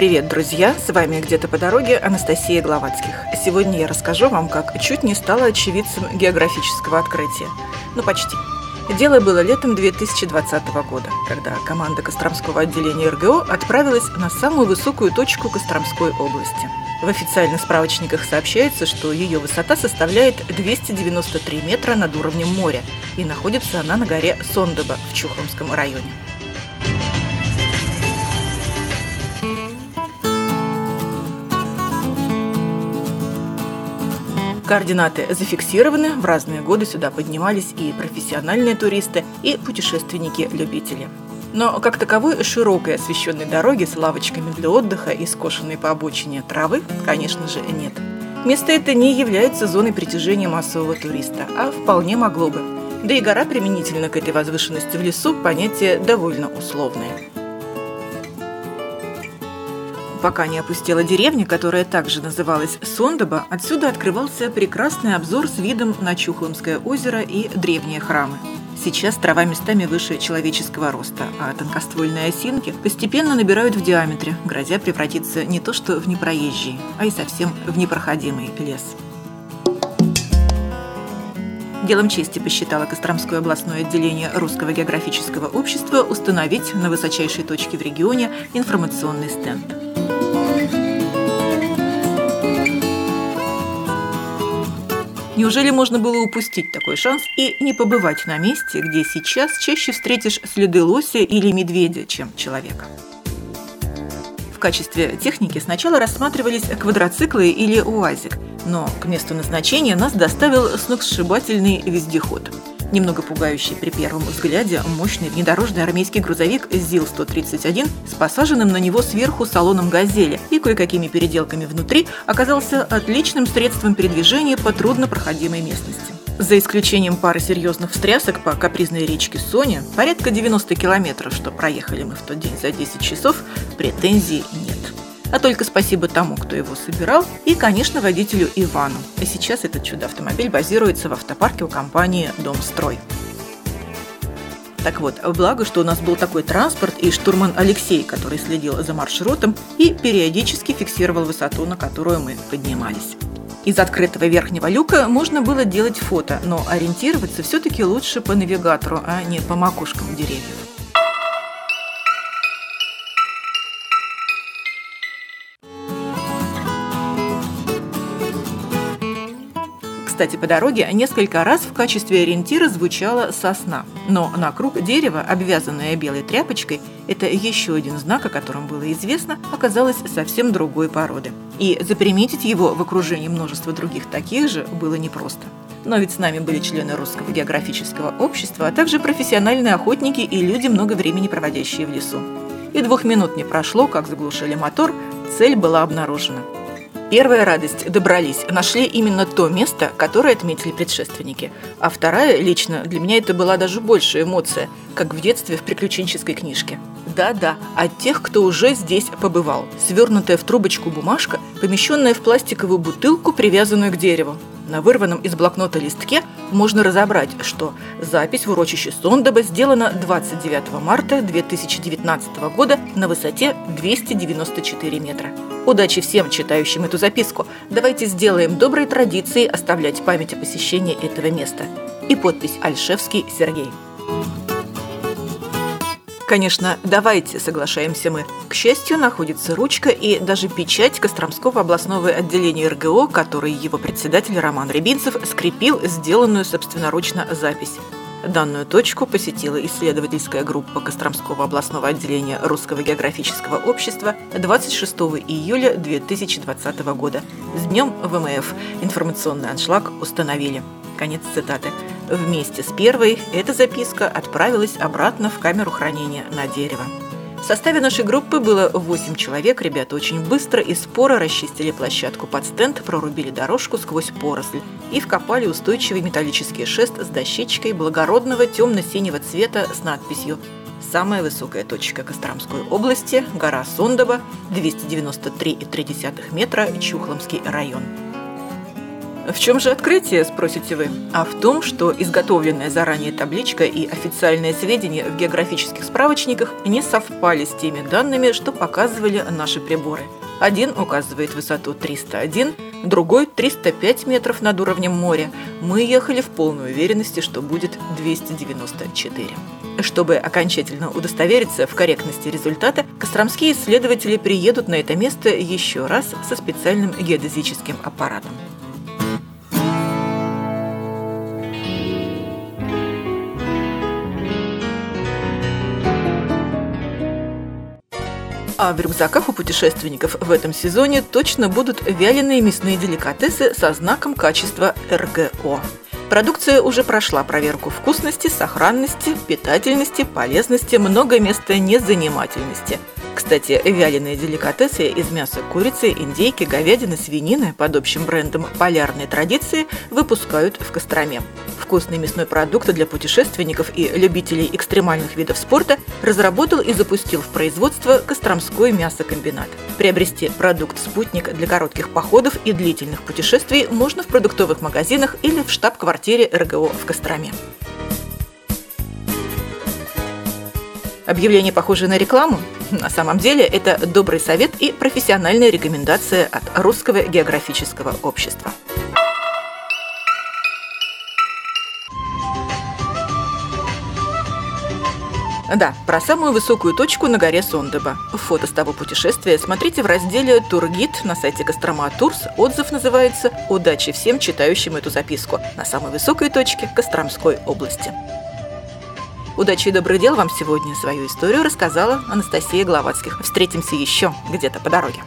Привет, друзья! С вами «Где-то по дороге» Анастасия Гловацких. Сегодня я расскажу вам, как чуть не стала очевидцем географического открытия. Ну, почти. Дело было летом 2020 года, когда команда Костромского отделения РГО отправилась на самую высокую точку Костромской области. В официальных справочниках сообщается, что ее высота составляет 293 метра над уровнем моря, и находится она на горе Сондоба в Чухломском районе. Координаты зафиксированы, в разные годы сюда поднимались и профессиональные туристы, и путешественники-любители. Но как таковой широкой освещенной дороги с лавочками для отдыха и скошенной по обочине травы, конечно же, нет. Место это не является зоной притяжения массового туриста, а вполне могло бы. Да и гора применительно к этой возвышенности в лесу понятие довольно условное пока не опустела деревня, которая также называлась Сондоба, отсюда открывался прекрасный обзор с видом на Чухломское озеро и древние храмы. Сейчас трава местами выше человеческого роста, а тонкоствольные осинки постепенно набирают в диаметре, грозя превратиться не то что в непроезжий, а и совсем в непроходимый лес. Делом чести посчитало Костромское областное отделение Русского географического общества установить на высочайшей точке в регионе информационный стенд. Неужели можно было упустить такой шанс и не побывать на месте, где сейчас чаще встретишь следы лося или медведя, чем человека? В качестве техники сначала рассматривались квадроциклы или УАЗик, но к месту назначения нас доставил сногсшибательный вездеход – Немного пугающий при первом взгляде мощный внедорожный армейский грузовик ЗИЛ-131 с посаженным на него сверху салоном «Газели» и кое-какими переделками внутри оказался отличным средством передвижения по труднопроходимой местности. За исключением пары серьезных встрясок по капризной речке Соня, порядка 90 километров, что проехали мы в тот день за 10 часов, претензий нет. А только спасибо тому, кто его собирал, и, конечно, водителю Ивану. А сейчас этот чудо-автомобиль базируется в автопарке у компании «Домстрой». Так вот, благо, что у нас был такой транспорт и штурман Алексей, который следил за маршрутом и периодически фиксировал высоту, на которую мы поднимались. Из открытого верхнего люка можно было делать фото, но ориентироваться все-таки лучше по навигатору, а не по макушкам деревьев. Кстати, по дороге несколько раз в качестве ориентира звучала сосна. Но на круг дерева, обвязанное белой тряпочкой, это еще один знак, о котором было известно, оказалось совсем другой породы. И заприметить его в окружении множества других таких же было непросто. Но ведь с нами были члены Русского географического общества, а также профессиональные охотники и люди, много времени проводящие в лесу. И двух минут не прошло, как заглушили мотор, цель была обнаружена – Первая радость – добрались, нашли именно то место, которое отметили предшественники. А вторая, лично, для меня это была даже большая эмоция, как в детстве в приключенческой книжке. Да-да, от тех, кто уже здесь побывал. Свернутая в трубочку бумажка, помещенная в пластиковую бутылку, привязанную к дереву. На вырванном из блокнота листке можно разобрать, что запись в урочище Сондоба сделана 29 марта 2019 года на высоте 294 метра. Удачи всем, читающим эту записку. Давайте сделаем доброй традицией оставлять память о посещении этого места. И подпись «Альшевский Сергей». Конечно, давайте, соглашаемся мы. К счастью, находится ручка и даже печать Костромского областного отделения РГО, который его председатель Роман Рябинцев скрепил сделанную собственноручно запись. Данную точку посетила исследовательская группа Костромского областного отделения Русского географического общества 26 июля 2020 года. С днем ВМФ информационный аншлаг установили. Конец цитаты. Вместе с первой эта записка отправилась обратно в камеру хранения на дерево. В составе нашей группы было 8 человек. Ребята очень быстро и споро расчистили площадку под стенд, прорубили дорожку сквозь поросль и вкопали устойчивый металлический шест с дощечкой благородного темно-синего цвета с надписью Самая высокая точка Костромской области – гора Сондоба, 293,3 метра, Чухломский район. В чем же открытие, спросите вы? А в том, что изготовленная заранее табличка и официальные сведения в географических справочниках не совпали с теми данными, что показывали наши приборы. Один указывает высоту 301, другой 305 метров над уровнем моря. Мы ехали в полной уверенности, что будет 294. Чтобы окончательно удостовериться в корректности результата, костромские исследователи приедут на это место еще раз со специальным геодезическим аппаратом. А в рюкзаках у путешественников в этом сезоне точно будут вяленые мясные деликатесы со знаком качества РГО. Продукция уже прошла проверку вкусности, сохранности, питательности, полезности, много места незанимательности – кстати, вяленые деликатесы из мяса курицы, индейки, говядины, свинины под общим брендом «Полярные традиции» выпускают в Костроме. Вкусный мясной продукт для путешественников и любителей экстремальных видов спорта разработал и запустил в производство Костромской мясокомбинат. Приобрести продукт «Спутник» для коротких походов и длительных путешествий можно в продуктовых магазинах или в штаб-квартире РГО в Костроме. Объявление похоже на рекламу? На самом деле это добрый совет и профессиональная рекомендация от Русского географического общества. Да, про самую высокую точку на горе Сондеба. Фото с того путешествия смотрите в разделе «Тургид» на сайте Кострома Турс. Отзыв называется «Удачи всем читающим эту записку» на самой высокой точке Костромской области. Удачи и добрых дел вам сегодня. Свою историю рассказала Анастасия Гловацких. Встретимся еще где-то по дороге.